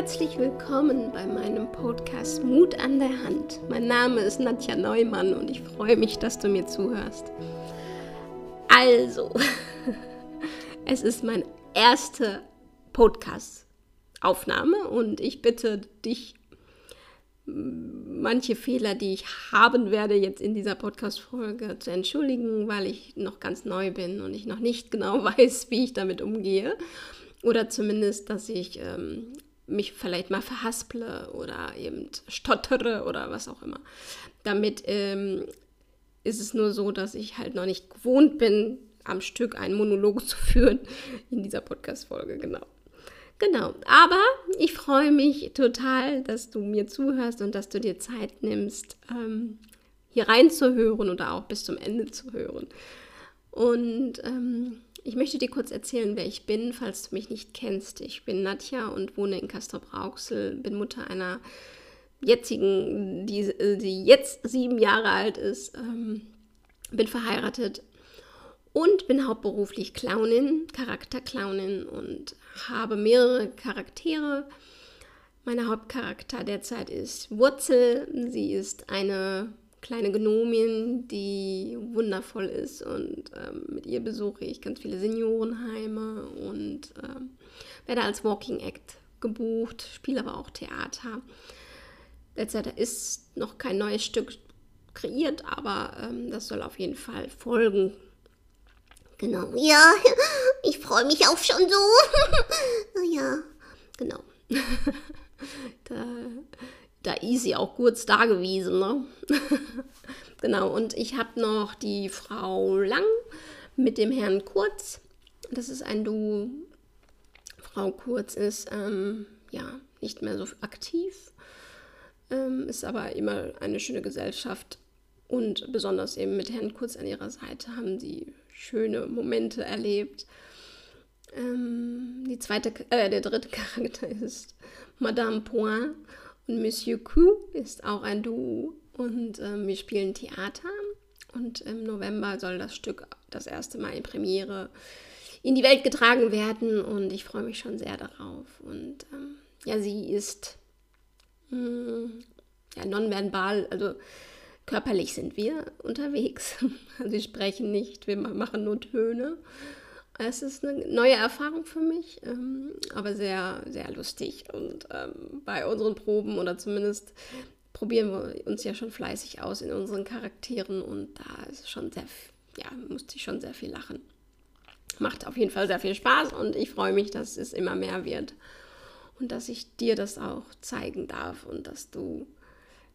Herzlich willkommen bei meinem Podcast Mut an der Hand. Mein Name ist Nadja Neumann und ich freue mich, dass du mir zuhörst. Also, es ist meine erste Podcast-Aufnahme und ich bitte dich, manche Fehler, die ich haben werde, jetzt in dieser Podcast-Folge zu entschuldigen, weil ich noch ganz neu bin und ich noch nicht genau weiß, wie ich damit umgehe. Oder zumindest, dass ich ähm, mich vielleicht mal verhasple oder eben stottere oder was auch immer. Damit ähm, ist es nur so, dass ich halt noch nicht gewohnt bin, am Stück einen Monolog zu führen in dieser Podcast-Folge, genau. Genau, aber ich freue mich total, dass du mir zuhörst und dass du dir Zeit nimmst, ähm, hier reinzuhören oder auch bis zum Ende zu hören. Und ähm, ich möchte dir kurz erzählen, wer ich bin, falls du mich nicht kennst. Ich bin Nadja und wohne in Castrop-Rauxel, bin Mutter einer jetzigen, die, die jetzt sieben Jahre alt ist, ähm, bin verheiratet und bin hauptberuflich Clownin, Charakterclownin und habe mehrere Charaktere. Mein Hauptcharakter derzeit ist Wurzel. Sie ist eine kleine Gnomin, die wundervoll ist und ähm, mit ihr besuche ich ganz viele Seniorenheime und ähm, werde als Walking Act gebucht, spiele aber auch Theater. Derzeit ist noch kein neues Stück kreiert, aber ähm, das soll auf jeden Fall folgen. Genau, ja, ich freue mich auch schon so. ja, genau. da da ist sie auch kurz da gewesen. Ne? genau, und ich habe noch die Frau Lang mit dem Herrn Kurz. Das ist ein Du. Frau Kurz ist ähm, ja nicht mehr so aktiv, ähm, ist aber immer eine schöne Gesellschaft. Und besonders eben mit Herrn Kurz an ihrer Seite haben sie schöne Momente erlebt. Ähm, die zweite, äh, der dritte Charakter ist Madame Point. Monsieur Q ist auch ein Duo und ähm, wir spielen Theater. Und im November soll das Stück das erste Mal in Premiere in die Welt getragen werden und ich freue mich schon sehr darauf. Und ähm, ja, sie ist mh, hm, ja, nonverbal, also körperlich sind wir unterwegs. sie sprechen nicht, wir machen nur Töne. Es ist eine neue Erfahrung für mich, ähm, aber sehr, sehr lustig. Und ähm, bei unseren Proben oder zumindest probieren wir uns ja schon fleißig aus in unseren Charakteren und da ist schon sehr, ja, musste ich schon sehr viel lachen. Macht auf jeden Fall sehr viel Spaß und ich freue mich, dass es immer mehr wird und dass ich dir das auch zeigen darf und dass du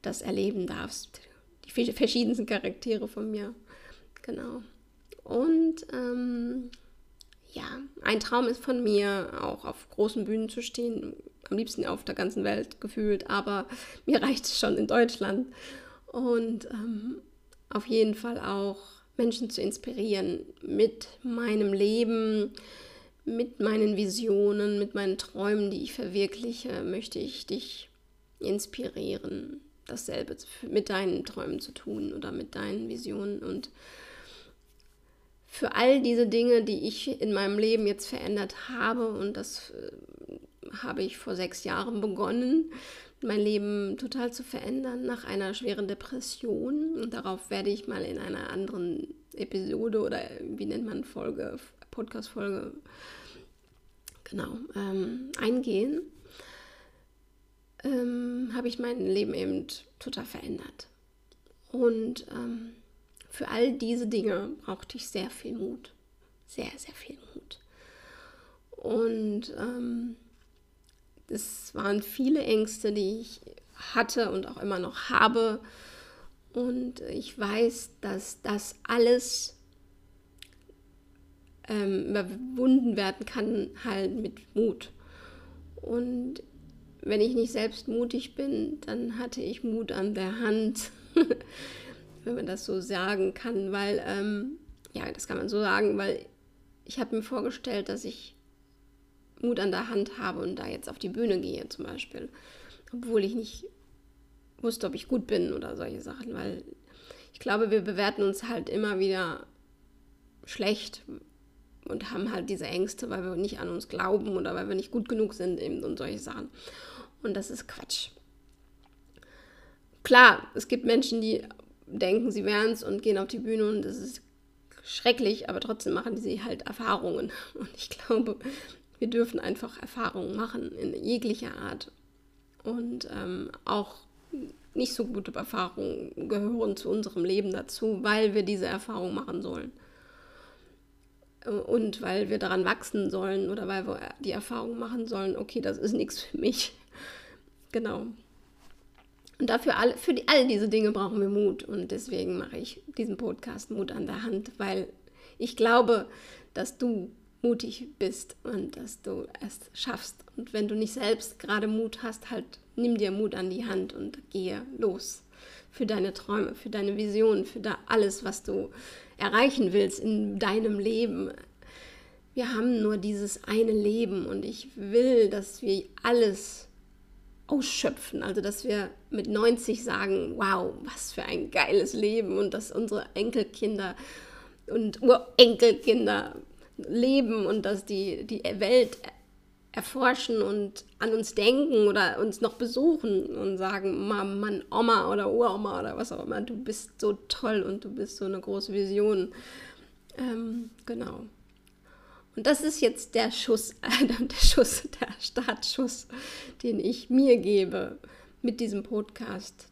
das erleben darfst. Die verschiedensten Charaktere von mir. Genau. Und ähm, ja, ein Traum ist von mir, auch auf großen Bühnen zu stehen, am liebsten auf der ganzen Welt gefühlt, aber mir reicht es schon in Deutschland. Und ähm, auf jeden Fall auch Menschen zu inspirieren mit meinem Leben, mit meinen Visionen, mit meinen Träumen, die ich verwirkliche, möchte ich dich inspirieren, dasselbe mit deinen Träumen zu tun oder mit deinen Visionen und für all diese Dinge, die ich in meinem Leben jetzt verändert habe. Und das äh, habe ich vor sechs Jahren begonnen, mein Leben total zu verändern nach einer schweren Depression. Und darauf werde ich mal in einer anderen Episode oder wie nennt man Folge, Podcast-Folge, genau, ähm, eingehen. Ähm, habe ich mein Leben eben total verändert. Und ähm, für all diese Dinge brauchte ich sehr viel Mut. Sehr, sehr viel Mut. Und ähm, es waren viele Ängste, die ich hatte und auch immer noch habe. Und ich weiß, dass das alles ähm, überwunden werden kann, halt mit Mut. Und wenn ich nicht selbst mutig bin, dann hatte ich Mut an der Hand. wenn man das so sagen kann, weil, ähm, ja, das kann man so sagen, weil ich habe mir vorgestellt, dass ich Mut an der Hand habe und da jetzt auf die Bühne gehe zum Beispiel, obwohl ich nicht wusste, ob ich gut bin oder solche Sachen, weil ich glaube, wir bewerten uns halt immer wieder schlecht, und haben halt diese Ängste, weil wir nicht an uns glauben oder weil wir nicht gut genug sind eben und solche Sachen. Und das ist Quatsch. Klar, es gibt Menschen, die denken, sie wären es und gehen auf die Bühne und das ist schrecklich, aber trotzdem machen sie halt Erfahrungen. Und ich glaube, wir dürfen einfach Erfahrungen machen in jeglicher Art. Und ähm, auch nicht so gute Erfahrungen gehören zu unserem Leben dazu, weil wir diese Erfahrung machen sollen. Und weil wir daran wachsen sollen oder weil wir die Erfahrung machen sollen, okay, das ist nichts für mich. Genau. Und dafür alle, für die, all diese Dinge brauchen wir Mut. Und deswegen mache ich diesen Podcast Mut an der Hand, weil ich glaube, dass du mutig bist und dass du es schaffst. Und wenn du nicht selbst gerade Mut hast, halt nimm dir Mut an die Hand und gehe los für deine Träume, für deine Visionen, für da alles, was du erreichen willst in deinem Leben. Wir haben nur dieses eine Leben und ich will, dass wir alles ausschöpfen. Also, dass wir mit 90 sagen, wow, was für ein geiles Leben und dass unsere Enkelkinder und Urenkelkinder leben und dass die die Welt erforschen und an uns denken oder uns noch besuchen und sagen, Mann, Oma oder Uroma oder was auch immer, du bist so toll und du bist so eine große Vision. Ähm, genau. Und das ist jetzt der Schuss, äh, der Schuss, der Startschuss, den ich mir gebe, mit diesem Podcast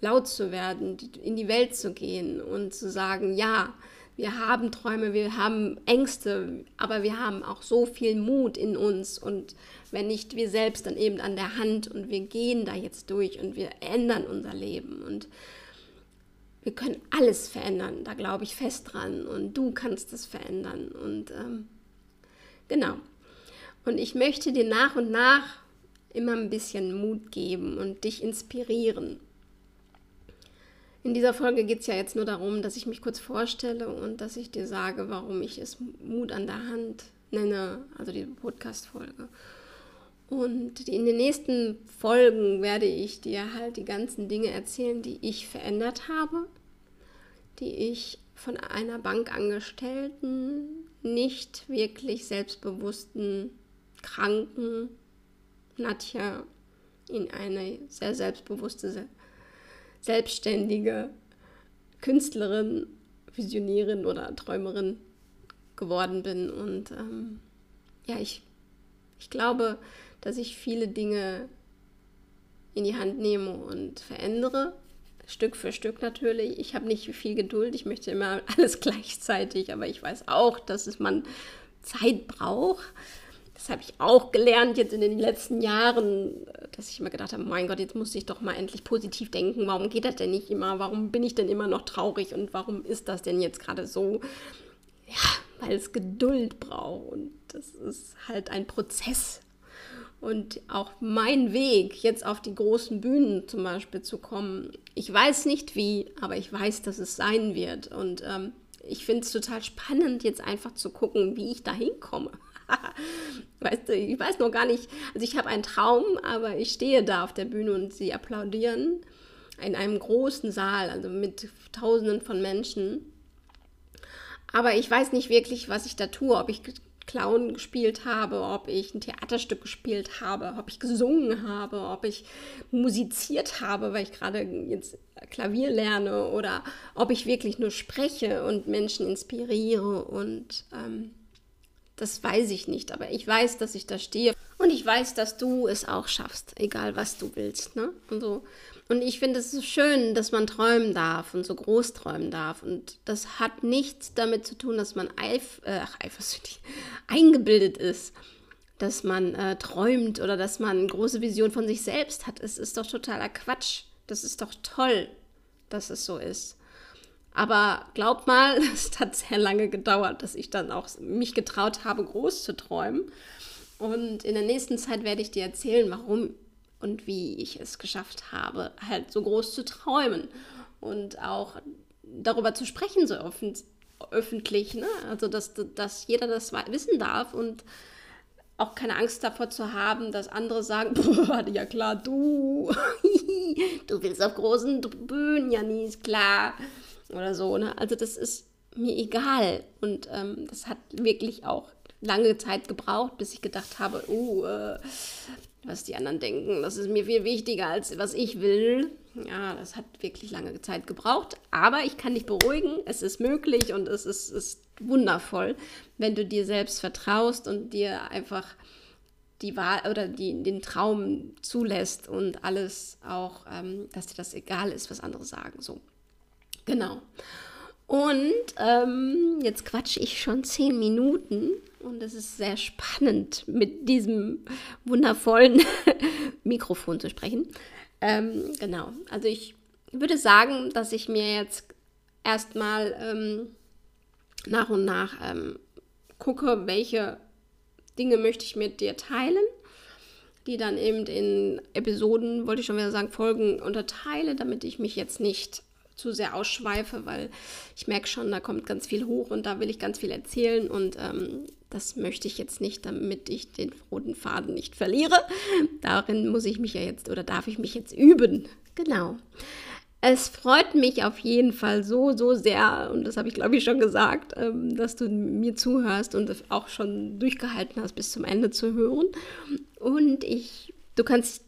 laut zu werden, in die Welt zu gehen und zu sagen, ja, wir haben Träume, wir haben Ängste, aber wir haben auch so viel Mut in uns. Und wenn nicht wir selbst, dann eben an der Hand. Und wir gehen da jetzt durch und wir ändern unser Leben. Und wir können alles verändern, da glaube ich fest dran. Und du kannst es verändern. Und ähm, genau. Und ich möchte dir nach und nach immer ein bisschen Mut geben und dich inspirieren in dieser Folge geht es ja jetzt nur darum, dass ich mich kurz vorstelle und dass ich dir sage, warum ich es Mut an der Hand nenne, also die Podcast-Folge. Und in den nächsten Folgen werde ich dir halt die ganzen Dinge erzählen, die ich verändert habe, die ich von einer Bankangestellten, nicht wirklich selbstbewussten, kranken Nadja in eine sehr selbstbewusste selbstständige Künstlerin, Visionärin oder Träumerin geworden bin. Und ähm, ja, ich, ich glaube, dass ich viele Dinge in die Hand nehme und verändere. Stück für Stück natürlich. Ich habe nicht viel Geduld. Ich möchte immer alles gleichzeitig, aber ich weiß auch, dass es man Zeit braucht das habe ich auch gelernt jetzt in den letzten Jahren, dass ich immer gedacht habe, mein Gott, jetzt muss ich doch mal endlich positiv denken. Warum geht das denn nicht immer? Warum bin ich denn immer noch traurig? Und warum ist das denn jetzt gerade so? Ja, weil es Geduld braucht. Und das ist halt ein Prozess. Und auch mein Weg, jetzt auf die großen Bühnen zum Beispiel zu kommen, ich weiß nicht wie, aber ich weiß, dass es sein wird. Und ähm, ich finde es total spannend, jetzt einfach zu gucken, wie ich da hinkomme. weißt du, ich weiß noch gar nicht, also ich habe einen Traum, aber ich stehe da auf der Bühne und sie applaudieren in einem großen Saal, also mit Tausenden von Menschen. Aber ich weiß nicht wirklich, was ich da tue, ob ich Clown gespielt habe, ob ich ein Theaterstück gespielt habe, ob ich gesungen habe, ob ich musiziert habe, weil ich gerade jetzt Klavier lerne oder ob ich wirklich nur spreche und Menschen inspiriere und ähm, das weiß ich nicht, aber ich weiß, dass ich da stehe. Und ich weiß, dass du es auch schaffst, egal was du willst. Ne? Und, so. Und ich finde es so schön, dass man träumen darf und so groß träumen darf. Und das hat nichts damit zu tun, dass man eif äh, eifersüchtig eingebildet ist, dass man äh, träumt oder dass man eine große Vision von sich selbst hat. Es ist doch totaler Quatsch. Das ist doch toll, dass es so ist. Aber glaub mal, es hat sehr lange gedauert, dass ich dann auch mich getraut habe, groß zu träumen. Und in der nächsten Zeit werde ich dir erzählen, warum und wie ich es geschafft habe, halt so groß zu träumen und auch darüber zu sprechen, so öffentlich. Ne? Also, dass, dass jeder das wissen darf und auch keine Angst davor zu haben, dass andere sagen, boah, ja klar, du, du willst auf großen Bühnen, ja nie, ist klar oder so. Ne? Also das ist mir egal. Und ähm, das hat wirklich auch lange Zeit gebraucht, bis ich gedacht habe, oh, äh, was die anderen denken, das ist mir viel wichtiger als was ich will. Ja, das hat wirklich lange Zeit gebraucht, aber ich kann dich beruhigen, es ist möglich und es ist, ist wundervoll, wenn du dir selbst vertraust und dir einfach die Wahl oder die, den Traum zulässt und alles auch, ähm, dass dir das egal ist, was andere sagen. So, genau. Und ähm, jetzt quatsche ich schon zehn Minuten und es ist sehr spannend, mit diesem wundervollen Mikrofon zu sprechen. Ähm, genau, also ich würde sagen, dass ich mir jetzt erstmal ähm, nach und nach ähm, gucke, welche Dinge möchte ich mit dir teilen, die dann eben in Episoden, wollte ich schon wieder sagen, Folgen unterteile, damit ich mich jetzt nicht zu sehr ausschweife, weil ich merke schon, da kommt ganz viel hoch und da will ich ganz viel erzählen und ähm, das möchte ich jetzt nicht, damit ich den roten Faden nicht verliere. Darin muss ich mich ja jetzt oder darf ich mich jetzt üben. Genau. Es freut mich auf jeden Fall so, so sehr, und das habe ich glaube ich schon gesagt, ähm, dass du mir zuhörst und auch schon durchgehalten hast, bis zum Ende zu hören. Und ich, du kannst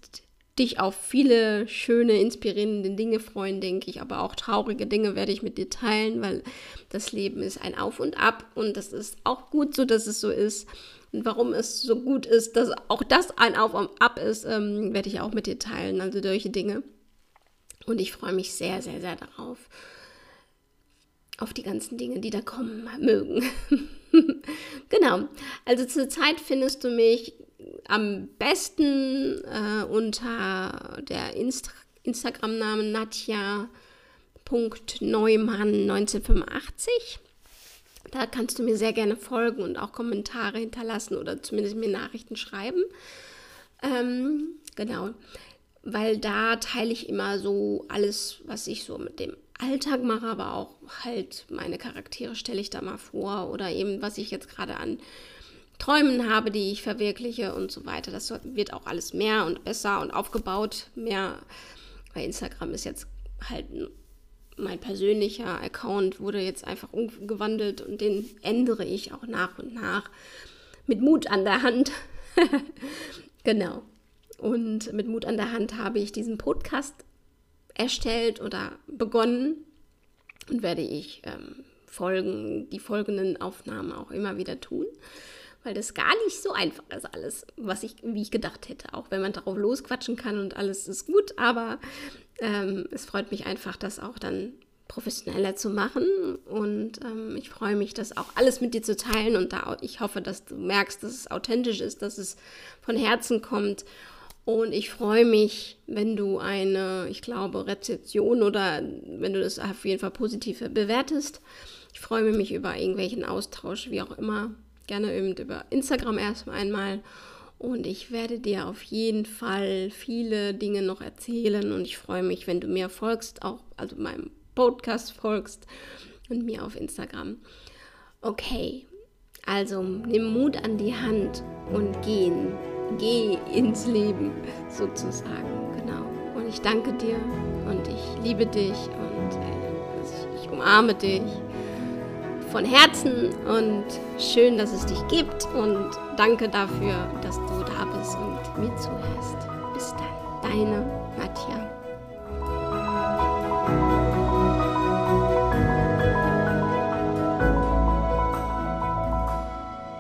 dich auf viele schöne, inspirierende Dinge freuen, denke ich. Aber auch traurige Dinge werde ich mit dir teilen, weil das Leben ist ein Auf und Ab und das ist auch gut so, dass es so ist. Und warum es so gut ist, dass auch das ein Auf und Ab ist, ähm, werde ich auch mit dir teilen. Also solche Dinge. Und ich freue mich sehr, sehr, sehr darauf. Auf die ganzen Dinge, die da kommen mögen. genau. Also zurzeit findest du mich am besten äh, unter der Inst Instagram-Namen Nadja.neumann1985. Da kannst du mir sehr gerne folgen und auch Kommentare hinterlassen oder zumindest mir Nachrichten schreiben. Ähm, genau, weil da teile ich immer so alles, was ich so mit dem Alltag mache, aber auch halt meine Charaktere stelle ich da mal vor oder eben was ich jetzt gerade an Träumen habe, die ich verwirkliche und so weiter. Das wird auch alles mehr und besser und aufgebaut. Mehr, weil Instagram ist jetzt halt mein persönlicher Account, wurde jetzt einfach umgewandelt und den ändere ich auch nach und nach mit Mut an der Hand. genau. Und mit Mut an der Hand habe ich diesen Podcast erstellt oder begonnen und werde ich ähm, Folgen, die folgenden Aufnahmen auch immer wieder tun weil das gar nicht so einfach ist alles, was ich, wie ich gedacht hätte. Auch wenn man darauf losquatschen kann und alles ist gut, aber ähm, es freut mich einfach, das auch dann professioneller zu machen und ähm, ich freue mich, das auch alles mit dir zu teilen und da ich hoffe, dass du merkst, dass es authentisch ist, dass es von Herzen kommt und ich freue mich, wenn du eine, ich glaube, Rezeption oder wenn du das auf jeden Fall positiv bewertest. Ich freue mich über irgendwelchen Austausch, wie auch immer gerne eben über Instagram erstmal einmal. Und ich werde dir auf jeden Fall viele Dinge noch erzählen und ich freue mich, wenn du mir folgst, auch also meinem Podcast folgst und mir auf Instagram. Okay, also nimm Mut an die Hand und gehen, geh ins Leben sozusagen, genau. Und ich danke dir und ich liebe dich und äh, ich umarme dich von Herzen und schön, dass es dich gibt und danke dafür, dass du da bist und mir zuhörst. Bis dann, deine Nadja.